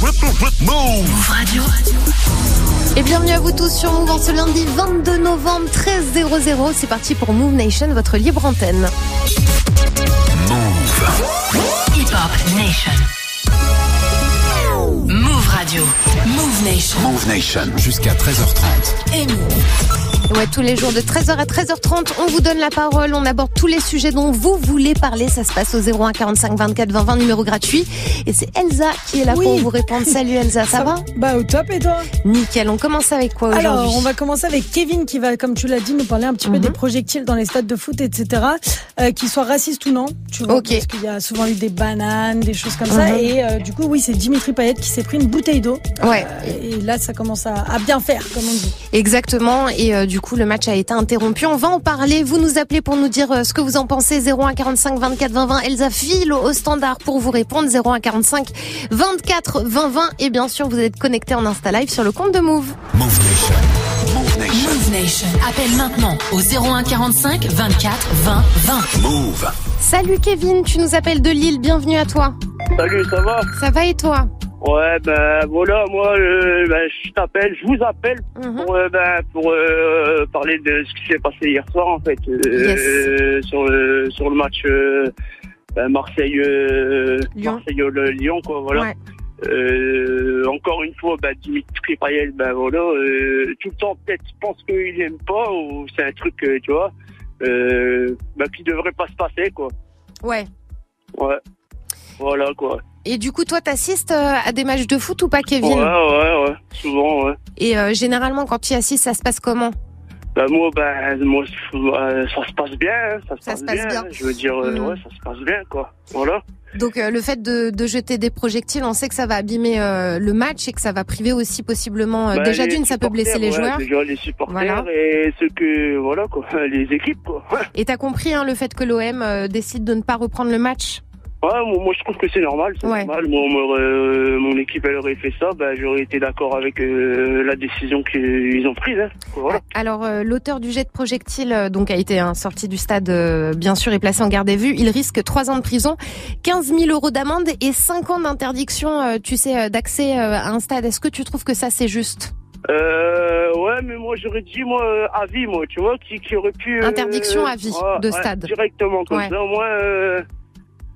Move Radio. Et bienvenue à vous tous sur Move en ce lundi 22 novembre 13.00. C'est parti pour Move Nation, votre libre antenne. Move. Hip Hop Nation. Move Radio. Move Nation. Move Nation. Jusqu'à 13h30. Et Move. Ouais, tous les jours de 13h à 13h30, on vous donne la parole, on aborde tous les sujets dont vous voulez parler. Ça se passe au 01 45 24 20 20, numéro gratuit. Et c'est Elsa qui est là Oui. pour vous répondre. Salut Elsa, ça, va? Bah au top et toi? Nickel, on commence avec quoi aujourd'hui? Alors on va commencer avec Kevin qui va, comme tu l'as dit, nous parler un petit peu Mhm. des projectiles dans les stades de foot, etc. Euh, qui soient racistes ou non, tu vois, parce qu'il y a souvent eu des bananes, des choses comme ça. Mhm. Et euh, du coup, oui, c'est Dimitri Payet qui s'est pris une bouteille d'eau. Ouais. Euh, et là, ça commence à, à bien faire, comme on dit. Exactement. Et euh, du coup, le match a été interrompu. On va en parler. Vous nous appelez pour nous dire euh, ce que vous en pensez. 01 45 24 20 20. Elsa file au standard pour vous répondre. 01 45 24 20 20. Et bien sûr, vous êtes connecté en Insta Live sur le compte de Move. Move Nation. Move Nation. Move Nation. Appelle maintenant au 01 45 24 20 20. Move. Salut Kevin, tu nous appelles de Lille. Bienvenue à toi. Salut, ça va? Ça va et toi? Ouais, ben voilà, moi, euh, ben, je t'appelle, je vous appelle Mhm. pour, euh, ben, pour euh, parler de ce qui s'est passé hier soir, en fait, euh, sur, le, sur le match ben, Marseille, euh, Lyon. Marseille euh, Lyon, quoi, voilà. Ouais. Euh, encore une fois, ben, Dimitri Payet, ben voilà, euh, tout le temps peut-être pense qu'il aime pas ou c'est un truc, euh, tu vois, euh, ben, qui devrait pas se passer, quoi. Ouais. Ouais. Voilà, quoi. Et du coup, toi, t'assistes euh, à des matchs de foot ou pas, Ouais, Kevin ouais, ouais, souvent, ouais. Et euh, généralement, quand tu y assistes, ça se passe comment? Bah moi, ben, moi, euh, ça se passe bien, hein, ça se Ça passe, se passe bien. Je veux dire, euh, Mhm. ouais, ça se passe bien, quoi. Voilà. Donc, euh, le fait de, de jeter des projectiles, on sait que ça va abîmer le match et que ça va priver aussi possiblement. Bah, déjà d'une, ça peut blesser les ouais, joueurs. Déjà les supporters Voilà. et ceux que, voilà, quoi, les équipes, quoi. Ouais, Et t'as compris hein, le fait que l'OM décide de ne pas reprendre le match? Ouais, moi, je trouve que c'est normal, c'est Ouais. normal. Moi, moi, euh, mon équipe, elle aurait fait ça, bah, j'aurais été d'accord avec euh, la décision qu'ils ont prise, hein. Voilà. Alors, euh, l'auteur du jet de projectile euh, donc a été hein, sorti du stade, euh, bien sûr, et placé en garde à vue. Il risque 3 ans de prison, 15 000 euros d'amende et 5 ans d'interdiction, euh, tu sais, d'accès euh, à un stade. Est-ce que tu trouves que ça, c'est juste? Euh, ouais, mais moi, j'aurais dit, moi, à vie, moi, tu vois, qui, qui aurait pu... euh, Interdiction à vie de ouais, stade. directement, comme Ouais. ça, au moins, euh,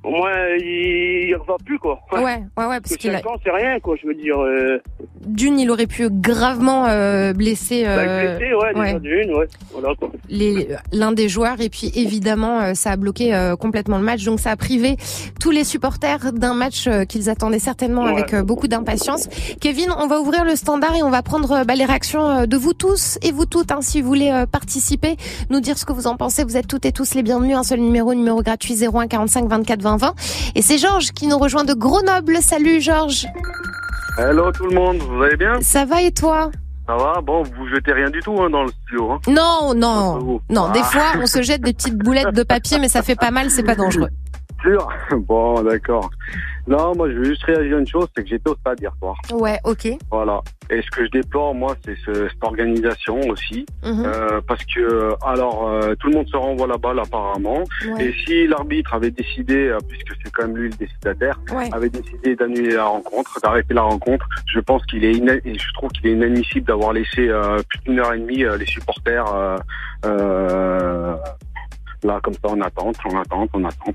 au moins, il, il revient plus, quoi. Ouais, ouais, ouais, parce Parce qu'il a, 5 ans, c'est rien, quoi, je veux dire... Euh, d'une, il aurait pu gravement euh, blesser Bah, Bah, blessé, ouais, d'une, ouais. Voilà, quoi. les l'un des joueurs et puis évidemment euh, ça a bloqué euh, complètement le match donc ça a privé tous les supporters d'un match euh, qu'ils attendaient certainement Ouais. avec euh, beaucoup d'impatience. Kevin, on va ouvrir le standard et on va prendre euh, bah, les réactions euh, de vous tous et vous toutes hein, si vous voulez euh, participer, nous dire ce que vous en pensez. Vous êtes toutes et tous les bienvenus. Un seul numéro, numéro gratuit 01 45 24 20 20. Et c'est Georges qui nous rejoint de Grenoble. Salut Georges. Hello tout le monde, vous allez bien? Ça va et toi? Ça va? Bon, vous jetez rien du tout hein, dans le studio. Hein. Non, non. Non, des Ah, fois on se jette des petites boulettes de papier mais ça fait pas mal, c'est pas dangereux. Sûr Bon, d'accord. Non, moi je veux juste réagir à une chose, c'est que j'étais au stade hier soir. Ouais, ok. Voilà. Et ce que je déplore, moi, c'est ce- cette organisation aussi. Mhm. Euh, parce que, alors, euh, tout le monde se renvoie la balle apparemment. Ouais. Et si l'arbitre avait décidé, euh, puisque c'est quand même lui le décidataire, Ouais. avait décidé d'annuler la rencontre, d'arrêter la rencontre, je pense qu'il est ina- et je trouve qu'il est inadmissible d'avoir laissé euh, plus d'une heure et demie euh, les supporters euh, euh, là comme ça en attente, en attente, en attente.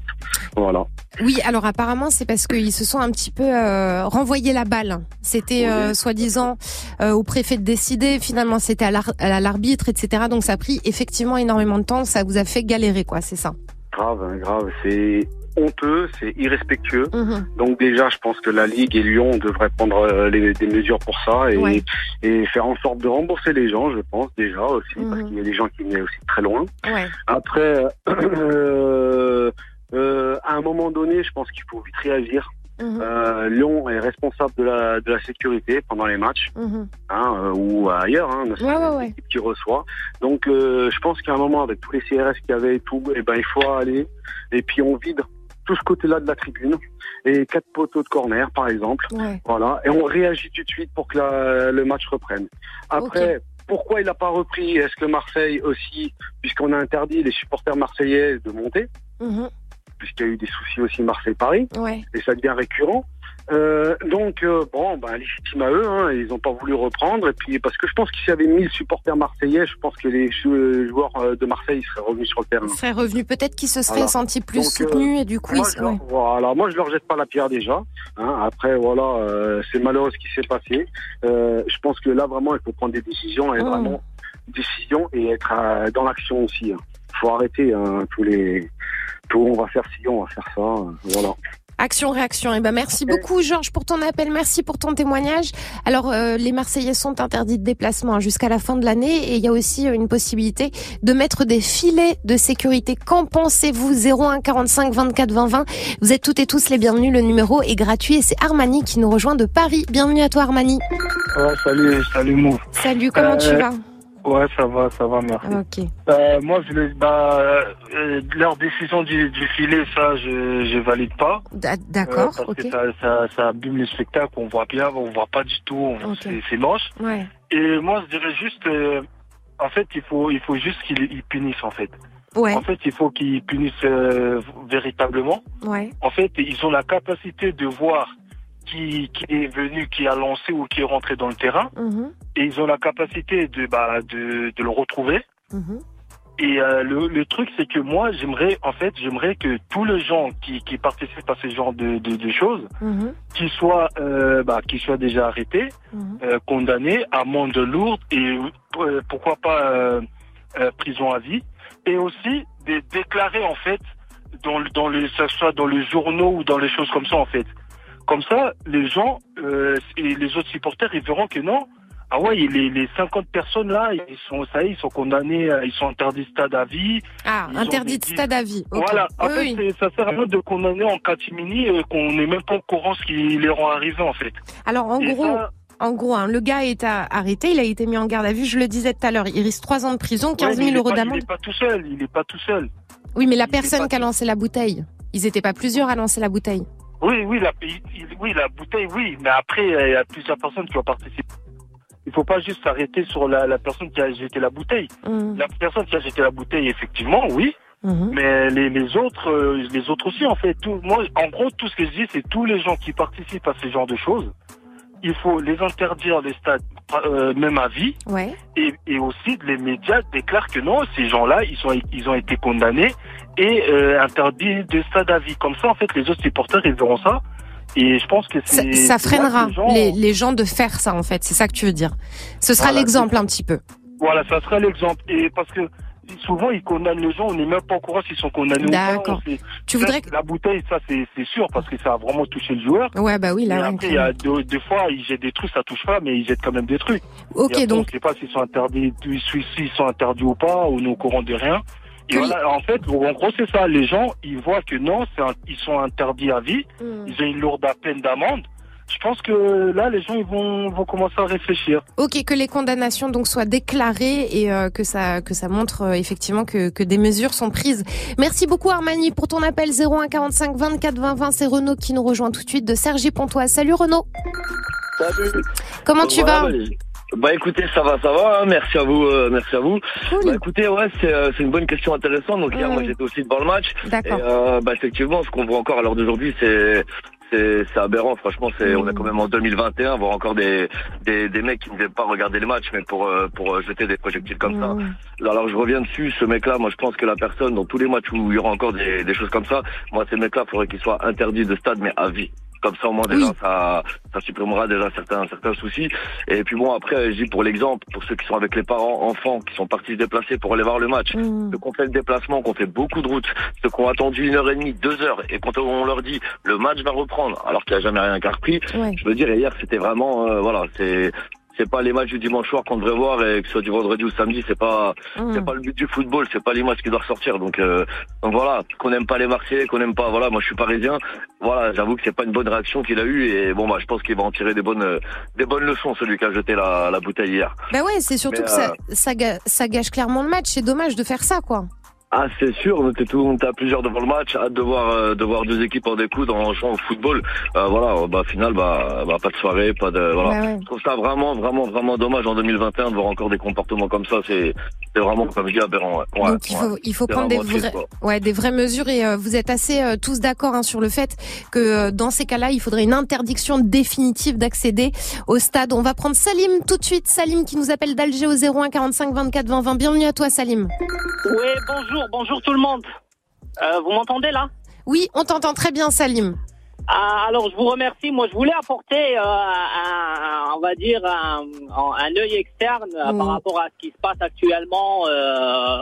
Voilà. Oui, alors apparemment c'est parce qu'ils se sont un petit peu euh, renvoyé la balle. C'était euh, soi-disant euh, au préfet de décider. Finalement, c'était à l'arbitre, etc. Donc ça a pris effectivement énormément de temps. Ça vous a fait galérer, quoi. C'est ça? Grave, hein, grave. C'est honteux, c'est irrespectueux. Mhm. Donc déjà, je pense que la Ligue et Lyon devraient prendre euh, les, des mesures pour ça et, Ouais. et faire en sorte de rembourser les gens, je pense déjà aussi, parce Mhm. qu'il y a des gens qui venaient aussi très loin. Ouais. Après, euh, euh, à un moment donné, je pense qu'il faut vite réagir. Mhm. Euh, Lyon est responsable de la, de la sécurité pendant les matchs, hein, euh, ou ailleurs, hein, Ouais, qui reçoit. Donc, euh, je pense qu'à un moment, avec tous les CRS qu'il y avait et tout, eh ben, il faut aller et puis on vide tout ce côté-là de la tribune et quatre poteaux de corner, par exemple. Ouais. Voilà, et on réagit tout de suite pour que la- le match reprenne. Après, pourquoi il n'a pas repris? Est-ce que Marseille aussi, puisqu'on a interdit les supporters marseillais de monter, Mhm. puisqu'il y a eu des soucis aussi Marseille-Paris, Ouais. et ça devient récurrent. Euh, donc euh, bon, bah, légitime à eux, hein, ils n'ont pas voulu reprendre. Et puis parce que je pense qu'il y avait 1000 supporters marseillais, je pense que les jou- joueurs euh, de Marseille seraient revenus sur le terrain. serait revenu peut-être qu'il se serait Voilà. senti plus Donc, euh, soutenu et du coup, Moi, il je se- leur, ouais. voilà, moi je leur jette pas la pierre déjà. Hein. Après voilà, euh, c'est malheureux ce qui s'est passé. Euh, je pense que là vraiment il faut prendre des décisions et Mm. vraiment décisions et être euh, dans l'action aussi. hein. Faut arrêter hein, tous les tout on va faire ci, on va faire ça. euh, Voilà. Action, réaction. Et ben merci beaucoup Georges pour ton appel, merci pour ton témoignage. Alors euh, les Marseillais sont interdits de déplacement hein, jusqu'à la fin de l'année et il y a aussi euh, une possibilité de mettre des filets de sécurité. Qu'en pensez-vous? 01 45 24 20 20. Vous êtes toutes et tous les bienvenus. Le numéro est gratuit et c'est Armani qui nous rejoint de Paris. Bienvenue à toi Armani. Ouais, salut, salut Mou. Salut, comment tu Euh, vas? Ouais, ça va, ça va, merci. Ok. Euh, moi, je les, bah, euh, leur décision du, du filet, ça, je, je valide pas. D- Euh, D'accord, parce que ça, ça, ça abîme le spectacle, on voit bien, on voit pas du tout, on- Ok. c'est, moche. Ouais. Et moi, je dirais juste, euh, en fait, il faut, il faut juste qu'ils ils punissent, en fait. Ouais, En fait, il faut qu'ils punissent euh, véritablement. ouais. En fait, ils ont la capacité de voir qui, qui est venu, qui a lancé ou qui est rentré dans le terrain. Mhm, Et ils ont la capacité de, bah, de, de le retrouver. mhm. Et euh, le, le truc, c'est que moi, j'aimerais, en fait, j'aimerais que tous les gens qui, qui participent à ce genre de, de, de choses, Mhm, qu'ils soient, euh, bah, qu'ils soient déjà arrêtés, euh, condamnés, amende lourde et euh, pourquoi pas euh, prison à vie, et aussi de déclarer en fait dans, le- dans le, ça soit dans les journaux ou dans les choses comme ça en fait. Comme ça, les gens euh, et les autres supporters, ils verront que non. Ah ouais, les, les 50 personnes là, ils sont, ça y est, ils sont condamnés, euh, ils sont interdits de stade à vie. Ah, Ils ont interdit de stade à vie. Voilà. En Oui, fait, oui. c'est- ça sert à rien de condamner en catimini euh, qu'on n'est même pas au courant ce qui leur est arrivé en fait. Alors en Et gros, ça, En gros, hein, le gars est arrêté, il a été mis en garde à vue, je le disais tout à l'heure, il risque trois ans de prison, 15 ouais, 000 mais il est euros pas- Il d'amende. n'est pas tout seul, il n'est pas tout seul. Oui, mais la il personne qui a lancé la bouteille, ils étaient pas plusieurs à lancer la bouteille. Oui, oui, la, oui, bouteille, oui, mais après, il y a plusieurs personnes qui ont participé. Il faut pas juste s'arrêter sur la, la personne qui a jeté la bouteille. Mhm, La personne qui a jeté la bouteille, effectivement, oui, mhm. mais les, les autres, euh, les autres aussi, en fait. Tout, moi, en gros, tout ce que je dis, c'est tous les gens qui participent à ce genre de choses. Il faut les interdire les stades, euh, même à vie, Ouais. et, et aussi les médias déclarent que non, ces gens-là, ils sont, ils ont été condamnés et euh, interdits de stade à vie. Comme ça, en fait, les autres supporters, ils verront ça. Et je pense que Ça, ça freinera les gens- les, les gens de faire ça, en fait. C'est ça que tu veux dire. Ce sera Voilà, l'exemple un petit peu. Voilà, ça sera l'exemple. Et parce que souvent, ils condamnent les gens, on n'est même pas au courant s'ils sont condamnés ou pas. D'accord. On Tu voudrais que... La bouteille, ça, c'est c'est sûr, parce que ça a vraiment touché le joueur. Ouais, bah oui, Mais là, ouais, après, il y a deux, deux fois, ils jettent des trucs, ça touche pas, mais ils jettent quand même des trucs. Ok, après, on donc, ne sait pas s'ils sont interdits, s'ils sont interdits ou pas, ou nous au courant de rien. Et voilà, en fait, en gros, c'est ça. Les gens, ils voient que non, c'est un- ils sont interdits à vie. Hmm. Ils ont une lourde peine d'amende. Je pense que là, les gens, ils vont, vont commencer à réfléchir. ok, que les condamnations donc soient déclarées et euh, que ça que ça montre euh, effectivement que, que des mesures sont prises. Merci beaucoup Armani pour ton appel 01 45 24 20 20. C'est Renaud qui nous rejoint tout de suite de Sergi Pontoise. Salut Renaud. Salut. Comment tu Voilà, vas bah, Bah écoutez, ça va, ça va. hein. Merci à vous, euh, merci à vous. Bah écoutez, ouais, c'est euh, c'est une bonne question intéressante. Donc hier, moi j'étais aussi devant le match. Et D'accord. euh, bah effectivement, ce qu'on voit encore à l'heure d'aujourd'hui, c'est c'est aberrant. Franchement, c'est on est quand même en 2021, voir encore des des des mecs qui ne viennent pas regarder le match, mais pour euh, pour euh, jeter des projectiles comme ça. Alors je reviens dessus, ce mec-là, moi je pense que la personne, dans tous les matchs où il y aura encore des, des choses comme ça, moi ces mecs-là, il faudrait qu'ils soient interdits de stade, mais à vie. Comme ça au moins déjà Oui. ça, ça supprimera déjà certains certains soucis. Et puis bon après, je dis pour l'exemple, pour ceux qui sont avec les parents, enfants, qui sont partis se déplacer pour aller voir le match, Mmh. ceux qui ont fait le déplacement, qui ont fait beaucoup de routes, ceux qui ont attendu une heure et demie, deux heures, et quand on leur dit le match va reprendre, alors qu'il n'y a jamais rien qu'à repris, Ouais. je veux dire, hier, c'était vraiment, euh, voilà, c'est, c'est pas les matchs du dimanche soir qu'on devrait voir et que ce soit du vendredi ou samedi, c'est pas, c'est Mmh. pas le but du football, c'est pas l'image qui doit ressortir. Donc, euh, donc voilà, qu'on n'aime pas les Marseillais, qu'on n'aime pas, voilà, moi je suis parisien. Voilà, j'avoue que c'est pas une bonne réaction qu'il a eue et bon bah je pense qu'il va en tirer des bonnes, euh, des bonnes leçons celui qui a jeté la, la bouteille hier. Bah ouais, c'est surtout Mais, que ça, ça, ga- ça gâche clairement le match. C'est dommage de faire ça, quoi. Ah, c'est sûr, on était tout, on était à plusieurs devant le match, hâte de voir, euh, de voir deux équipes en découdre en jouant au football. Euh, voilà, bah final, bah, bah, pas de soirée, pas de, voilà. Ouais, ouais. Je trouve ça vraiment, vraiment, vraiment dommage en 2021 de voir encore des comportements comme ça. C'est, c'est vraiment, comme je dis, aberrant. Ouais. Ouais, Donc il ouais. faut, il faut prendre des ouais, des vraies mesures et euh, vous êtes assez euh, tous d'accord hein, sur le fait que euh, dans ces cas-là, il faudrait une interdiction définitive d'accéder au stade. On va prendre Salim tout de suite. Salim qui nous appelle d'Alger au 01 45 24 20 20. Bienvenue à toi Salim. Oui, bonjour, bonjour tout le monde. Euh, vous m'entendez là? Oui, on t'entend très bien Salim. Ah, Alors, je vous remercie. Moi, je voulais apporter, euh, un, on va dire, un, un œil externe euh, Mm. par rapport à ce qui se passe actuellement, euh,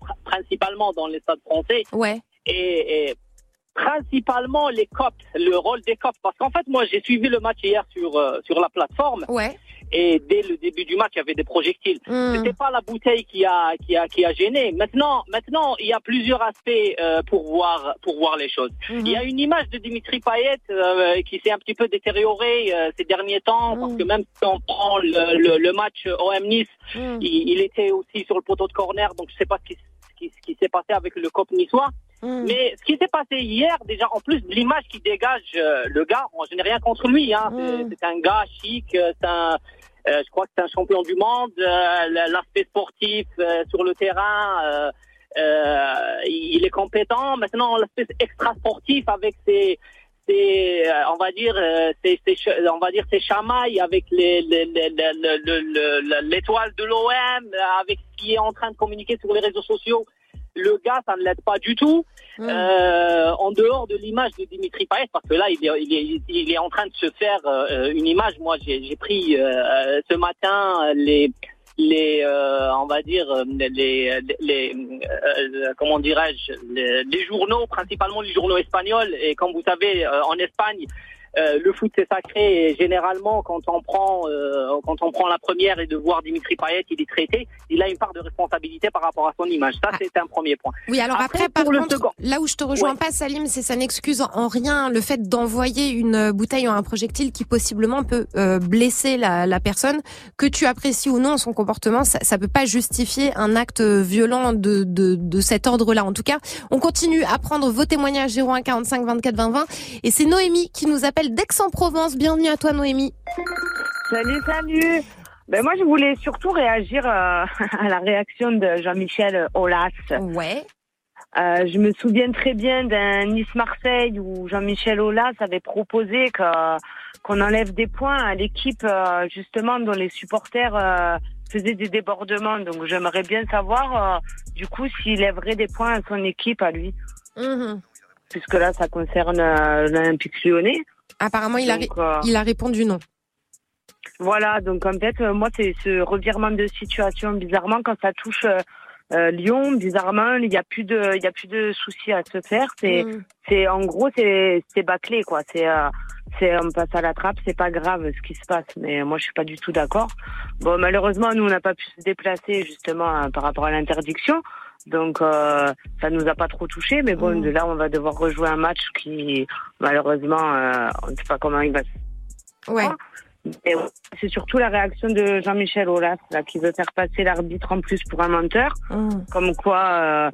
pr- principalement dans les stades français Ouais. et, et principalement les COP, le rôle des COP. Parce qu'en fait, moi, j'ai suivi le match hier sur euh, sur la plateforme Ouais. et dès le début du match, il y avait des projectiles. Hmm. C'était pas la bouteille qui a qui a qui a gêné. Maintenant, maintenant, il y a plusieurs aspects euh, pour voir pour voir les choses. Mhm. Il y a une image de Dimitri Payet euh, qui s'est un petit peu détériorée euh, ces derniers temps parce Mhm. que même si on prend le, le, le match OM Nice, Hmm. il, il était aussi sur le poteau de corner, donc je sais pas ce qui ce qui, ce qui s'est passé avec le COP niçois. Hmm. Mais ce qui s'est passé hier, déjà, en plus de l'image qui dégage euh, le gars, je n'ai rien contre lui. Hein. C'est- Mm. C'est un gars chic, euh, c'est un, euh, je crois que c'est un champion du monde. euh, L'aspect sportif sur le terrain, il est compétent. Maintenant, l'aspect extra sportif avec ses, ses, on va dire, ses, on va dire ses chamailles avec les, les, les- les- le- le- le- l'étoile de l'OM, avec ce qui est en train de communiquer sur les réseaux sociaux. Le gars, ça ne l'aide pas du tout. Euh, en dehors de l'image de Dimitri Payet, parce que là, il est, il est, il est en train de se faire euh, une image. Moi, j'ai j'ai pris euh, ce matin les, les, euh, on va dire euh, les, les, euh, comment dirais-je, les, les journaux, principalement les journaux espagnols. Et comme vous savez, euh, en Espagne. Euh, le foot c'est sacré et généralement quand on prend euh, quand on prend la première et de voir Dimitri Payet il est traité il a une part de responsabilité par rapport à son image ça Ah. c'est un premier point Oui, alors après, Après, par pour le contre, second. là où je te rejoins Ouais. pas, Salim, c'est ça n'excuse en rien le fait d'envoyer une euh, bouteille ou un projectile qui possiblement peut euh, blesser la, la personne, que tu apprécies ou non son comportement, ça, ça peut pas justifier un acte violent de, de, de cet ordre-là. En tout cas, on continue à prendre vos témoignages 01 45 24 20 20 et c'est Noémie qui nous appelle d'Aix-en-Provence. Bienvenue à toi, Noémie. Salut, salut. Ben moi, je voulais surtout réagir euh, à la réaction de Jean-Michel Aulas. Ouais. Euh, je me souviens très bien d'un Nice-Marseille où Jean-Michel Aulas avait proposé qu'on enlève des points à l'équipe euh, justement dont les supporters euh, faisaient des débordements. Donc j'aimerais bien savoir du coup s'il lèverait des points à son équipe à lui, Mhm. puisque là ça concerne l'Olympique Lyonnais. Apparemment, il a, Donc, euh, il a répondu non. Voilà, donc en fait, euh, moi, c'est ce revirement de situation. Bizarrement, quand ça touche euh, euh, Lyon, bizarrement, il y a plus de, il y a plus de soucis à se faire. C'est, Mhm. c'est en gros, c'est, c'est bâclé, quoi. C'est, euh, c'est, on passe à la trappe. C'est pas grave ce qui se passe, mais moi, je suis pas du tout d'accord. Bon, malheureusement, nous, on n'a pas pu se déplacer justement par rapport à l'interdiction. Donc, euh, ça nous a pas trop touché, mais bon, de là, on va devoir rejouer un match qui, malheureusement, euh, on ne sait pas comment il va se Ouais. c'est surtout la réaction de Jean-Michel Aulas, là, qui veut faire passer l'arbitre en plus pour un menteur, Mhm. comme quoi euh,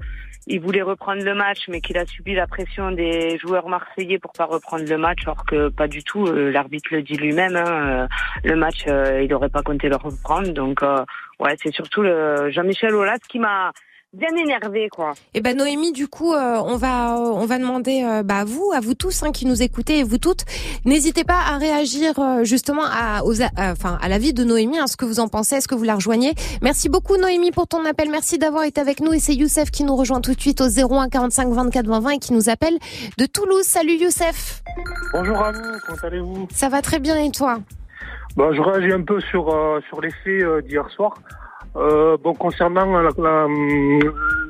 il voulait reprendre le match, mais qu'il a subi la pression des joueurs marseillais pour pas reprendre le match, alors que pas du tout. euh, l'arbitre le dit lui-même. hein, euh, le match, euh, il n'aurait pas compté le reprendre. Donc, euh, ouais, c'est surtout le Jean-Michel Aulas qui m'a bien énervé, quoi. Eh ben Noémie, du coup, euh, on va on va demander euh, bah, à vous, à vous tous hein, qui nous écoutez et vous toutes, n'hésitez pas à réagir euh, justement à aux enfin à l'avis de Noémie, hein, ce que vous en pensez, est-ce que vous la rejoignez Merci beaucoup Noémie pour ton appel, merci d'avoir été avec nous et c'est Youssef qui nous rejoint tout de suite au 01 45 24 20 20 et qui nous appelle de Toulouse. Salut Youssef, Bonjour à vous, comment allez-vous? Ça va très bien et toi? Bon, Je réagis un peu sur, euh, sur les faits euh, d'hier soir. Euh, bon, concernant la, la,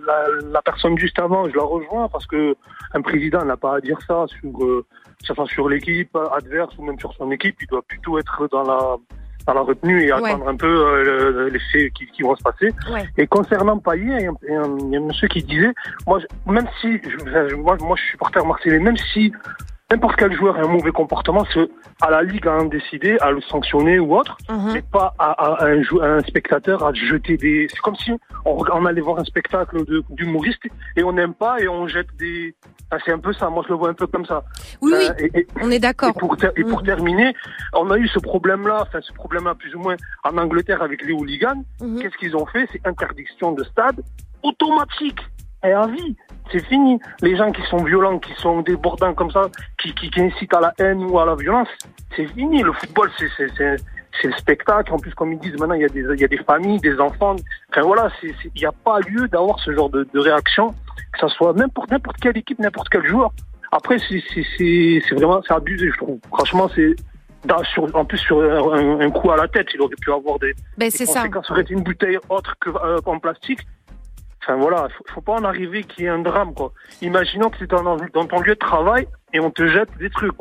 la- la personne juste avant, je la rejoins parce que un président n'a pas à dire ça sur, euh, que ce soit sur l'équipe adverse ou même sur son équipe. Il doit plutôt être dans la, dans la retenue et Ouais. attendre un peu euh, le- les faits qui, qui vont se passer. Ouais. Et concernant Payet, il y a un, il y a un- monsieur qui disait, moi, je- même si, je, je- moi, moi, je suis supporter marseillais, même si n'importe quel joueur a un mauvais comportement, c'est à la ligue à en décider, à le sanctionner ou autre, mais pas à, à- à un, à un spectateur à jeter des. C'est comme si on, on allait voir un spectacle de- d'humoriste et on n'aime pas et on jette des. Enfin, c'est un peu ça. Moi, je le vois un peu comme ça. Oui, oui, Euh, et- et- on est d'accord. et pour, ter- et pour Mhm. terminer, on a eu ce problème-là, enfin ce problème-là plus ou moins en Angleterre avec les hooligans. Mhm. Qu'est-ce qu'ils ont fait? C'est interdiction de stade automatique et à vie. C'est fini. Les gens qui sont violents, qui sont débordants comme ça, qui, qui, qui incitent à la haine ou à la violence, c'est fini. Le football, c'est c'est c'est c'est le spectacle. En plus, comme ils disent maintenant, il y a des il y a des familles, des enfants. Enfin voilà, il n'y a pas lieu d'avoir ce genre de, de réaction, que ça soit n'importe n'importe quelle équipe, n'importe quel joueur. Après, c'est c'est c'est c'est vraiment c'est abusé, je trouve. Franchement, c'est dans- sur, en plus sur un, un coup à la tête, il aurait pu avoir des, Ben, des c'est ça. conséquences. Ça aurait été une bouteille autre que euh, en plastique. Enfin voilà, faut, faut pas en arriver qu'il y ait un drame quoi. Imaginons que c'est dans, dans ton lieu de travail et on te jette des trucs.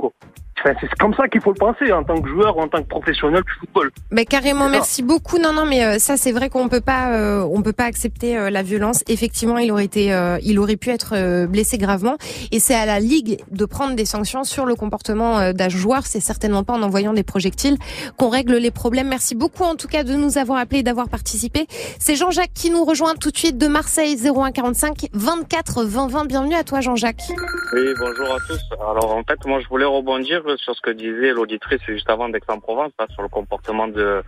Enfin, c'est comme ça qu'il faut le penser en tant que joueur ou en tant que professionnel du football. Mais carrément, merci beaucoup. Non, non, mais euh, ça, c'est vrai qu'on peut pas, euh, on peut pas accepter euh, la violence. Effectivement, il aurait été, euh, il aurait pu être euh, blessé gravement. Et c'est à la ligue de prendre des sanctions sur le comportement euh, d'un joueur. C'est certainement pas en envoyant des projectiles qu'on règle les problèmes. Merci beaucoup, en tout cas, de nous avoir appelés et d'avoir participé. C'est Jean-Jacques qui nous rejoint tout de suite de Marseille 0145 24 20 20. Bienvenue à toi, Jean-Jacques. Oui, bonjour à tous. Alors en fait, moi je voulais rebondir sur ce que disait l'auditrice juste avant d'Aix-en-Provence, sur le comportement de,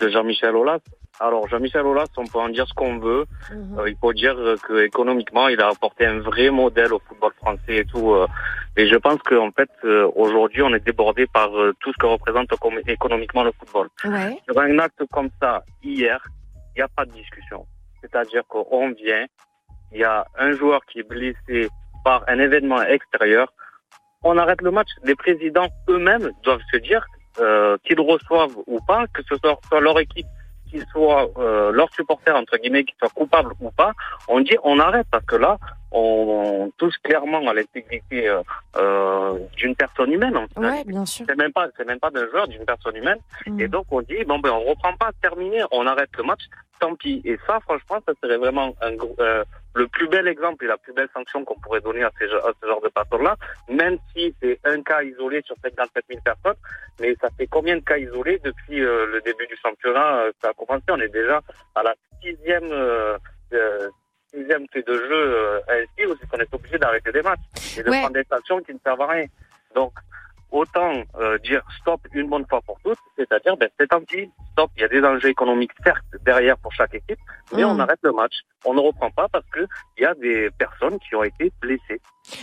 de Jean-Michel Aulas. Alors Jean-Michel Aulas, on peut en dire ce qu'on veut. Euh, il faut dire que économiquement, il a apporté un vrai modèle au football français et tout. euh. et je pense qu'en fait, euh, aujourd'hui, on est débordé par tout ce que représente économiquement le football. Ouais. Sur un acte comme ça, hier, il n'y a pas de discussion. C'est-à-dire qu'on vient, il y a un joueur qui est blessé par un événement extérieur, on arrête le match. Les présidents eux-mêmes doivent se dire euh, qu'ils reçoivent ou pas, que ce soit, soit leur équipe, qu'ils soient euh, leurs supporters, entre guillemets, qu'ils soient coupables ou pas, on dit on arrête parce que là, on, on touche clairement à l'intégrité euh, euh, d'une personne humaine. Ouais, bien sûr. C'est même pas, c'est même pas d'un joueur, d'une personne humaine. Mm. Et donc on dit bon ben on reprend pas, terminé, on arrête le match, tant pis. Et ça, franchement, ça serait vraiment un gros- euh, le plus bel exemple et la plus belle sanction qu'on pourrait donner à, ces, à ce genre de personnes-là, même si c'est un cas isolé sur 57 000 personnes. Mais ça fait combien de cas isolés depuis euh, le début du championnat euh, Ça a commencé, on est déjà à la sixième. Euh, euh, sixième fait de jeu euh, ainsi, où c'est qu'on est obligé d'arrêter des matchs et de Ouais. prendre des sanctions qui ne servent à rien. Donc, autant euh, dire stop une bonne fois pour toutes, c'est-à-dire ben, c'est tant pis, stop, il y a des enjeux économiques certes derrière pour chaque équipe, mais Mm. on arrête le match, on ne reprend pas parce que il y a des personnes qui ont été blessées.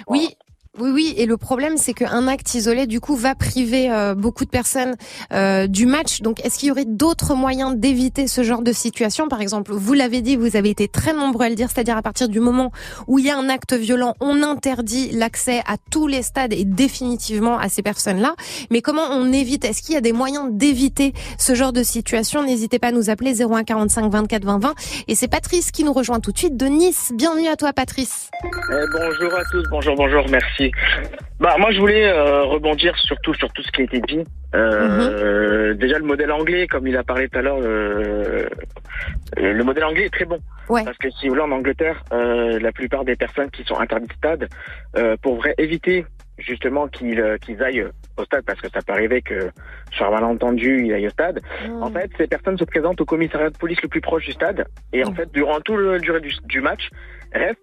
Oui. Oui, oui, et le problème, c'est qu'un acte isolé, du coup, va priver euh, beaucoup de personnes euh, du match. Donc, est-ce qu'il y aurait d'autres moyens d'éviter ce genre de situation? Par exemple, vous l'avez dit, vous avez été très nombreux à le dire, c'est-à-dire à partir du moment où il y a un acte violent, on interdit l'accès à tous les stades et définitivement à ces personnes-là. Mais comment on évite? Est-ce qu'il y a des moyens d'éviter ce genre de situation? N'hésitez pas à nous appeler 01 45 24 20 20. Et c'est Patrice qui nous rejoint tout de suite de Nice. Bienvenue à toi, Patrice. Eh, bonjour à tous, bonjour, bonjour, merci. Bah moi je voulais euh, rebondir surtout sur tout ce qui a été dit. Euh, Déjà le modèle anglais, comme il a parlé tout à l'heure, euh, le modèle anglais est très bon. Ouais. Parce que si vous voulez en Angleterre, la plupart des personnes qui sont interdites de stade, pour vrai éviter justement qu'ils qu'ils aillent au stade, parce que ça peut arriver que sur un malentendu, ils aillent au stade. En fait, ces personnes se présentent au commissariat de police le plus proche du stade et en fait, durant tout le durée du, du match, restent,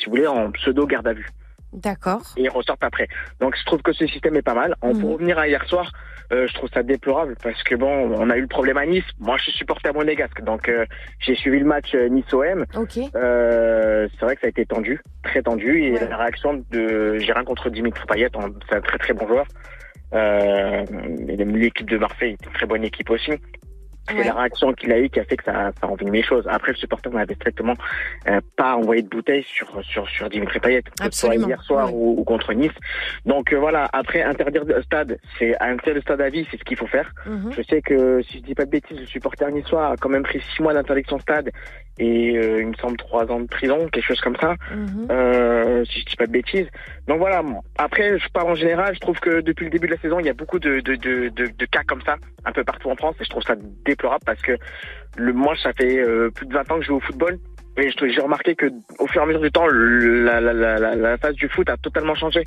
si vous voulez, en pseudo garde à vue D'accord. et ils ressortent après. Donc je trouve que ce système est pas mal. En, Pour revenir à hier soir, euh, je trouve ça déplorable parce que bon, on a eu le problème à Nice. Moi, je suis supporter monégasque, donc euh, j'ai suivi le match euh, Nice-OM. Ok. Euh, c'est vrai que ça a été tendu, très tendu, et la réaction de, j'ai rien contre Dimitri Payet, on- c'est un très très bon joueur. Euh, l'équipe de Marseille est une très bonne équipe aussi. C'est la réaction qu'il a eue qui a fait que ça, ça a envenimé les choses. Après, le supporter n'avait strictement euh, pas envoyé de bouteille sur sur sur Dimitri Payet, que soit hier soir ou, ou contre Nice. Donc euh, voilà. Après, interdire le stade, c'est interdire le stade à vie, c'est ce qu'il faut faire. Mhm. Je sais que si je dis pas de bêtises, le supporter niçois a quand même pris six mois d'interdiction de stade et euh, il me semble trois ans de prison, quelque chose comme ça. Mhm. Euh, si je dis pas de bêtises. Donc voilà. Après, je parle en général. Je trouve que depuis le début de la saison, il y a beaucoup de de, de, de, de cas comme ça un peu partout en France et je trouve ça parce que le moi, ça fait euh, plus de 20 ans que je joue au football. Et j'ai remarqué que au fur et à mesure du temps, la, la, la, la, phase du foot a totalement changé.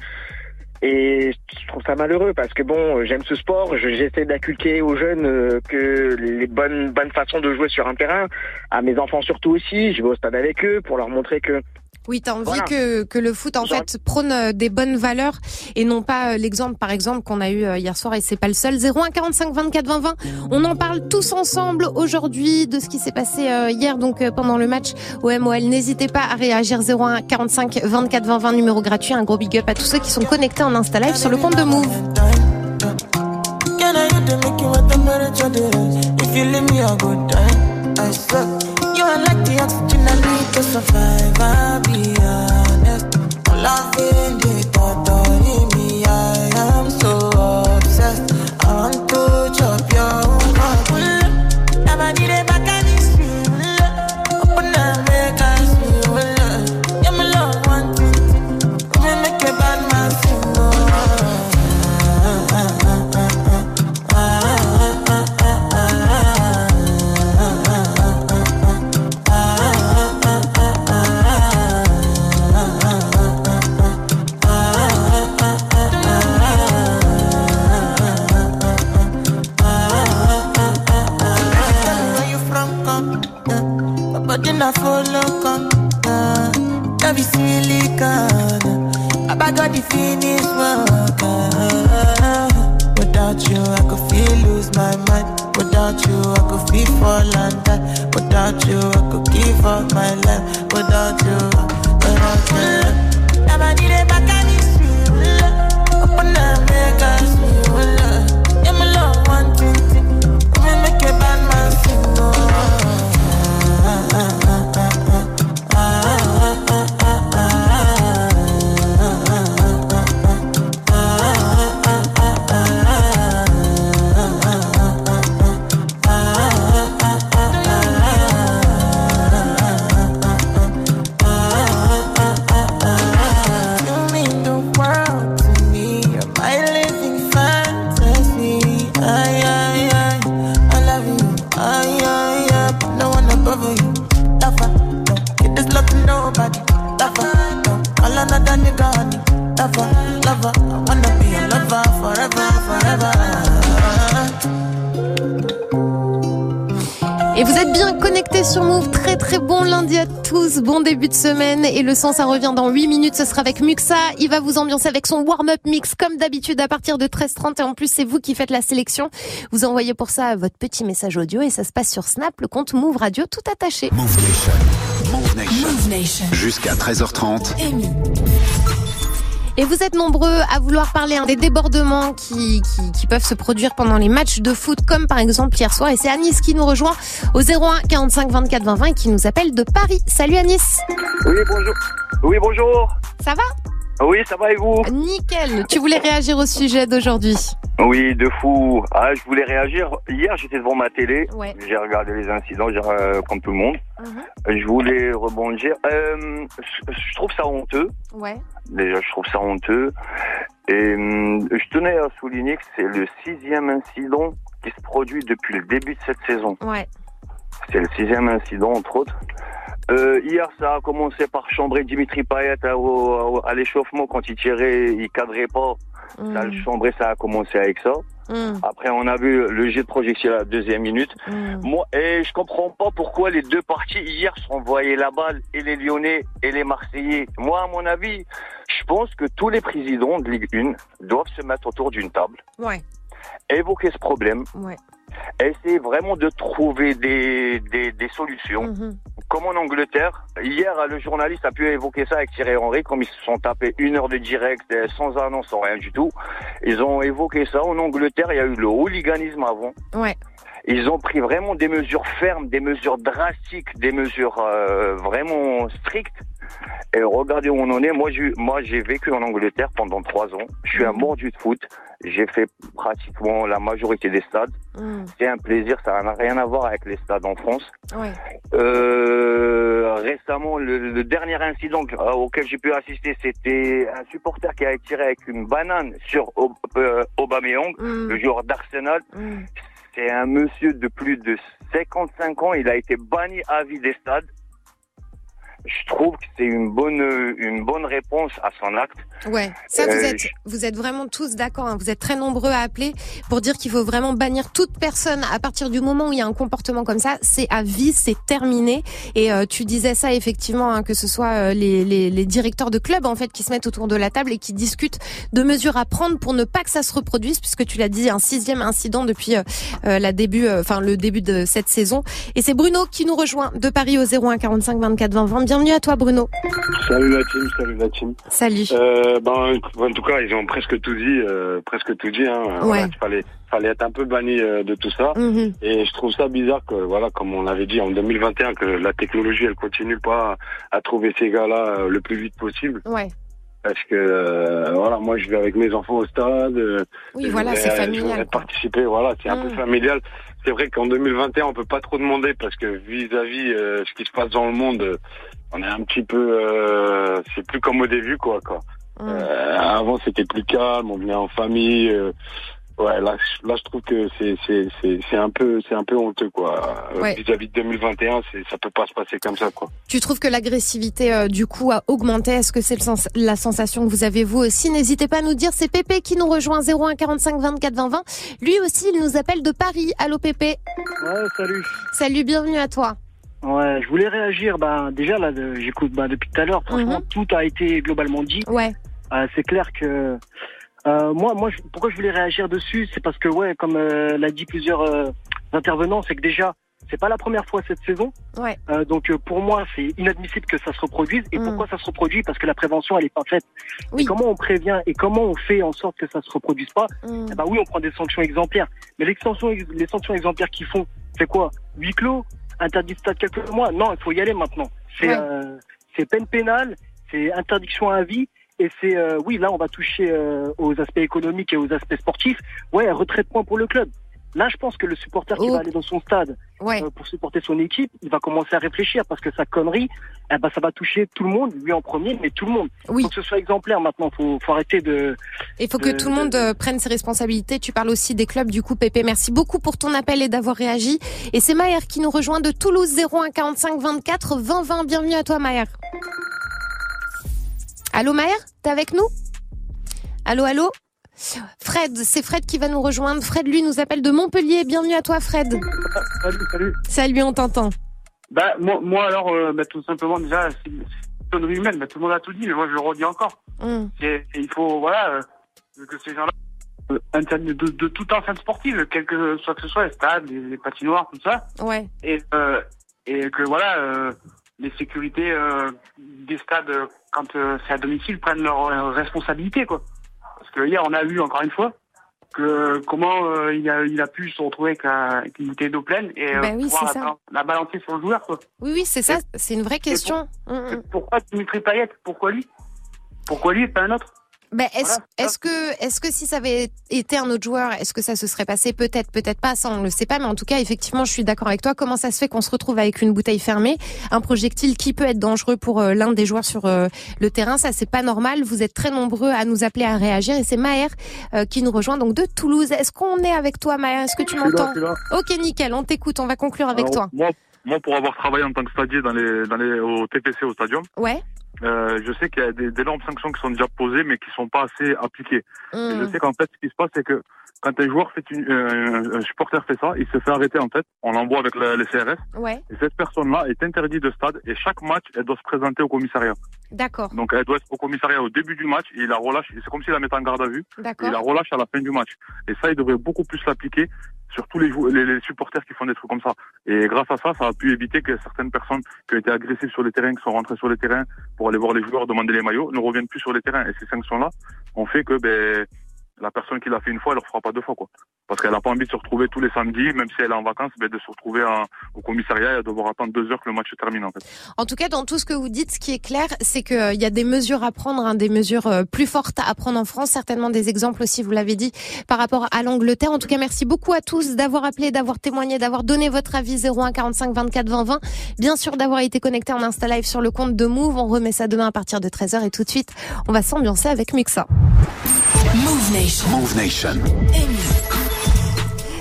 Et je trouve ça malheureux parce que bon, j'aime ce sport, je- j'essaie d'inculquer aux jeunes euh, que les bonnes bonnes façons de jouer sur un terrain, à mes enfants surtout aussi, je vais au stade avec eux pour leur montrer que Oui, t'as envie Voilà. que, que le foot en fait prône euh, des bonnes valeurs et non pas euh, l'exemple par exemple qu'on a eu euh, hier soir et c'est pas le seul 01 45 24 20 20. On en parle tous ensemble aujourd'hui de ce qui s'est passé hier donc pendant le match au MOL. N'hésitez pas à réagir 01 45 24 20 20 numéro gratuit. Un gros big up à tous ceux qui sont connectés en Insta Live sur le compte de Move. you are like the oxygen I need to survive. I'll be honest, I'm loving you. Et le son, ça revient dans 8 minutes. Ce sera avec Muxa. Il va vous ambiancer avec son warm-up mix comme d'habitude à partir de 13h30. Et en plus, c'est vous qui faites la sélection. Vous envoyez pour ça votre petit message audio et ça se passe sur Snap, le compte Move Radio tout attaché. Move Nation. Move Nation. Move Nation. Jusqu'à 13h30. Amy. Et vous êtes nombreux à vouloir parler hein, des débordements qui, qui, qui peuvent se produire pendant les matchs de foot, comme par exemple hier soir. Et c'est Anis qui nous rejoint au 01 45 24 20 20 et qui nous appelle de Paris. Salut Anis. Oui, bonjour. Oui, bonjour. Ça va? Oui, ça va et vous? Nickel. Tu voulais réagir au sujet d'aujourd'hui? Oui, de fou. Ah, je voulais réagir. Hier, j'étais devant ma télé. Ouais. J'ai regardé les incidents, euh, comme tout le monde. Je voulais rebondir. Euh, je trouve ça honteux. Ouais. Déjà, je trouve ça honteux. Et hum, je tenais à souligner que c'est le sixième incident qui se produit depuis le début de cette saison. Ouais. C'est le sixième incident, entre autres. Euh, hier, ça a commencé par chambrer Dimitri Payet à l'échauffement quand il tirait, il cadrait pas. Ça a chambré, ça a commencé avec ça. Mm. Après, on a vu le jet de projection à la deuxième minute. Moi, et je comprends pas pourquoi les deux parties hier se renvoyaient la balle et les Lyonnais et les Marseillais. Moi, à mon avis, je pense que tous les présidents de Ligue 1 doivent se mettre autour d'une table, Ouais. évoquer ce problème, Ouais. essayer vraiment de trouver des, des, des solutions. Mhm. Comme en Angleterre, hier, le journaliste a pu évoquer ça avec Thierry Henry, comme ils se sont tapés une heure de direct, euh, sans annonce, sans rien du tout. Ils ont évoqué ça. En Angleterre, il y a eu le hooliganisme avant. Ouais. Ils ont pris vraiment des mesures fermes, des mesures drastiques, des mesures euh, vraiment strictes. Et regardez où on en est. Moi, j'ai, moi, j'ai vécu en Angleterre pendant trois ans. Je suis un mordu de foot. J'ai fait pratiquement la majorité des stades. Mm. C'est un plaisir. Ça n'a rien à voir avec les stades en France. Ouais. Euh, récemment, le, le dernier incident euh, auquel j'ai pu assister, c'était un supporter qui a tiré avec une banane sur Ob- euh, Aubameyang, Mm. le joueur d'Arsenal. C'est un monsieur de plus de 55 ans. Il a été banni à vie des stades. Je trouve que c'est une bonne, une bonne réponse à son acte. Ouais, ça vous Euh, êtes, je- vous êtes vraiment tous d'accord. hein. Vous êtes très nombreux à appeler pour dire qu'il faut vraiment bannir toute personne à partir du moment où il y a un comportement comme ça. C'est à vie, c'est terminé. Et euh, tu disais ça effectivement, hein, que ce soit euh, les, les, les directeurs de clubs en fait qui se mettent autour de la table et qui discutent de mesures à prendre pour ne pas que ça se reproduise, puisque tu l'as dit, un sixième incident depuis euh, la début, enfin le début de cette saison. Et c'est Bruno qui nous rejoint de Paris au 01 45 24 20 20. Bienvenue à toi Bruno. Salut la team, salut la team. Salut. Euh, ben, en tout cas, ils ont presque tout dit, euh, presque tout dit. Hein. Voilà, Ouais. il fallait, fallait être un peu banni euh, de tout ça. Mhm. Et je trouve ça bizarre que, voilà, comme on l'avait dit en 2021, que la technologie, elle continue pas à trouver ces gars-là euh, le plus vite possible. Ouais. Parce que, euh, voilà, moi, je vais avec mes enfants au stade. euh, Oui, voilà, c'est familial, participer, voilà, c'est un peu Mm. familial. C'est vrai qu'en 2021, on peut pas trop demander parce que vis-à-vis euh, ce qui se passe dans le monde, on est un petit peu, euh, c'est plus comme au début, quoi, quoi. Euh, avant, c'était plus calme, on venait en famille. euh, ouais, là, je- là, je trouve que c'est, c'est, c'est, c'est un peu, c'est un peu honteux, quoi. Ouais. Vis-à-vis de 2021, c'est, ça peut pas se passer comme ça, quoi. Tu trouves que l'agressivité euh, du coup a augmenté? Est-ce que c'est le sens- la sensation que vous avez vous aussi? N'hésitez pas à nous dire. C'est Pépé qui nous rejoint 01 45 24 20 20. Lui aussi, il nous appelle de Paris. Allô Pépé. Ouais, salut. Salut, bienvenue à toi. Ouais, je voulais réagir. Ben, déjà, là, de- j'écoute ben, depuis tout à l'heure. Franchement, tout a été globalement dit. Ouais. Euh, c'est clair que. euh, moi, moi, je- pourquoi je voulais réagir dessus C'est parce que, ouais, comme euh, l'a dit plusieurs euh, intervenants, c'est que déjà, c'est pas la première fois cette saison. Ouais. Euh, donc, euh, pour moi, c'est inadmissible que ça se reproduise. Et Mm. pourquoi ça se reproduit? Parce que la prévention, elle est pas faite. Et comment on prévient et comment on fait en sorte que ça se reproduise pas? Mm. Eh ben oui, on prend des sanctions exemplaires. Mais les sanctions, les sanctions exemplaires qu'ils font, c'est quoi? Huis clos? Interdit de stade quelques mois Non, il faut y aller maintenant. C'est Ouais. euh, c'est peine pénale, c'est interdiction à vie. Et c'est, euh, oui, là, on va toucher euh, aux aspects économiques et aux aspects sportifs. Ouais, retrait de points pour le club. Là, je pense que le supporter qui va aller dans son stade Ouais. euh, pour supporter son équipe, il va commencer à réfléchir parce que sa connerie, eh ben, ça va toucher tout le monde, lui en premier, mais tout le monde. Oui. Faut que ce soit exemplaire maintenant. Faut, faut arrêter de. Il faut que tout le monde euh, prenne ses responsabilités. Tu parles aussi des clubs du coup Pépé. Merci beaucoup pour ton appel et d'avoir réagi. Et c'est Maher qui nous rejoint de Toulouse 01 45 24 20 20. Bienvenue à toi Maher. Allô Maher, t'es avec nous? Allô, allô? Fred, c'est Fred qui va nous rejoindre. Fred, lui, nous appelle de Montpellier. Bienvenue à toi, Fred. Salut, salut. Salut, on t'entend. Bah, moi, moi alors, euh, bah, tout simplement, déjà, c'est une connerie humaine. Bah, tout le monde a tout dit, mais moi, je le redis encore. Mm. Et il faut, voilà, euh, que ces gens-là euh, interdisent de, de toute enceinte sportive, quel que soit que ce soit, les stades, les, les patinoires, tout ça. Ouais. Et, euh, et que, voilà, les sécurités des stades, quand c'est à domicile, prennent leurs responsabilités, quoi. Parce que hier, on a vu, encore une fois, que comment euh, il, a, il a pu se retrouver avec, un- avec une bouteille d'eau pleine et Bah oui, pouvoir la, balancer sur le joueur, quoi. Oui, oui, c'est ça. C'est une vraie question. Mm, mm. Pourquoi Dimitri Payet? Pourquoi lui? Pourquoi lui et pas un autre? Ben, est-ce Voilà. est-ce que est-ce que si ça avait été un autre joueur, est-ce que ça se serait passé? Peut-être, peut-être pas. Ça, on le sait pas. Mais en tout cas, effectivement, je suis d'accord avec toi. Comment ça se fait qu'on se retrouve avec une bouteille fermée, un projectile qui peut être dangereux pour euh, l'un des joueurs sur euh, le terrain Ça, c'est pas normal. Vous êtes très nombreux à nous appeler à réagir. Et c'est Maher euh, qui nous rejoint donc de Toulouse. Est-ce qu'on est avec toi, Maher? Est-ce que tu m'entends? je suis là. Ok, nickel. On t'écoute. On va conclure avec Alors, toi. Moi, moi, pour avoir travaillé en tant que stadier dans les, dans les, au TPC au stadium, Ouais. Euh, je sais qu'il y a des- d'énormes sanctions qui sont déjà posées, mais qui sont pas assez appliquées. Et je Mm. sais qu'en fait, ce qui se passe, c'est que quand un joueur fait une, euh, un supporter fait ça, il se fait arrêter en fait. On l'envoie avec les CRS. Ouais. Et cette personne-là est interdite de stade et chaque match, elle doit se présenter au commissariat. D'accord. Donc elle doit être au commissariat au début du match et il la relâche. C'est comme s'il la mettait en garde à vue. D'accord. il la relâche à la fin du match. Et ça, il devrait beaucoup plus l'appliquer sur tous les, les, les supporters qui font des trucs comme ça. Et grâce à ça, ça a pu éviter que certaines personnes qui ont été agressives sur les terrains, qui sont rentrées sur les terrains pour aller voir les joueurs, demander les maillots, ne reviennent plus sur les terrains. Et ces sanctions-là ont fait que ben, la personne qui l'a fait une fois, elle ne le fera pas deux fois. quoi. Parce qu'elle n'a pas envie de se retrouver tous les samedis, même si elle est en vacances, ben, de se retrouver en- au commissariat et de devoir attendre deux heures que le match se termine. En fait. En tout cas, dans tout ce que vous dites, ce qui est clair, c'est qu'il y a des mesures à prendre, hein, des mesures euh, plus fortes à prendre en France, certainement des exemples aussi, vous l'avez dit, par rapport à l'Angleterre. En tout cas, merci beaucoup à tous d'avoir appelé, d'avoir témoigné, d'avoir donné votre avis 01 45 24 20 20. Bien sûr, d'avoir été connecté en Insta Live sur le compte de Move. On remet ça demain à partir de 13h et tout de suite, on va s'ambiancer avec Muxa. Move Nation. Move Nation.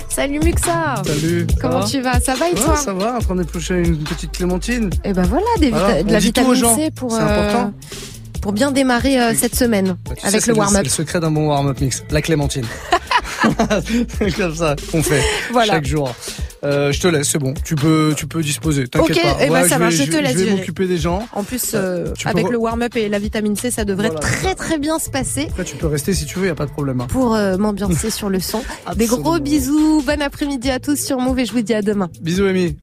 Salut Muxa. Salut. Comment tu vas? Ça va et Ouais, toi? Ça va, en train d'éplucher une petite clémentine. Et ben voilà, des vita- Voilà, de la vitamine. C pour C'est euh, important. pour bien démarrer euh, cette semaine sais, avec le warm-up. C'est le secret d'un bon warm-up mix, la clémentine. c'est comme ça qu'on fait Voilà. chaque jour. Euh, je te laisse, c'est bon. Tu peux, tu peux disposer. T'inquiète Ok, pas. eh ben, ça je va, vais, je te laisse Je vais m'occuper des gens. En plus, euh, tu peux avec le warm-up et la vitamine C, ça devrait très très bien se passer Après, tu peux rester si tu veux, y a pas de problème. hein. pour euh, m'ambiancer sur le son. Des gros bisous, bon après-midi à tous sur Move et je vous dis à demain. Bisous, Amy.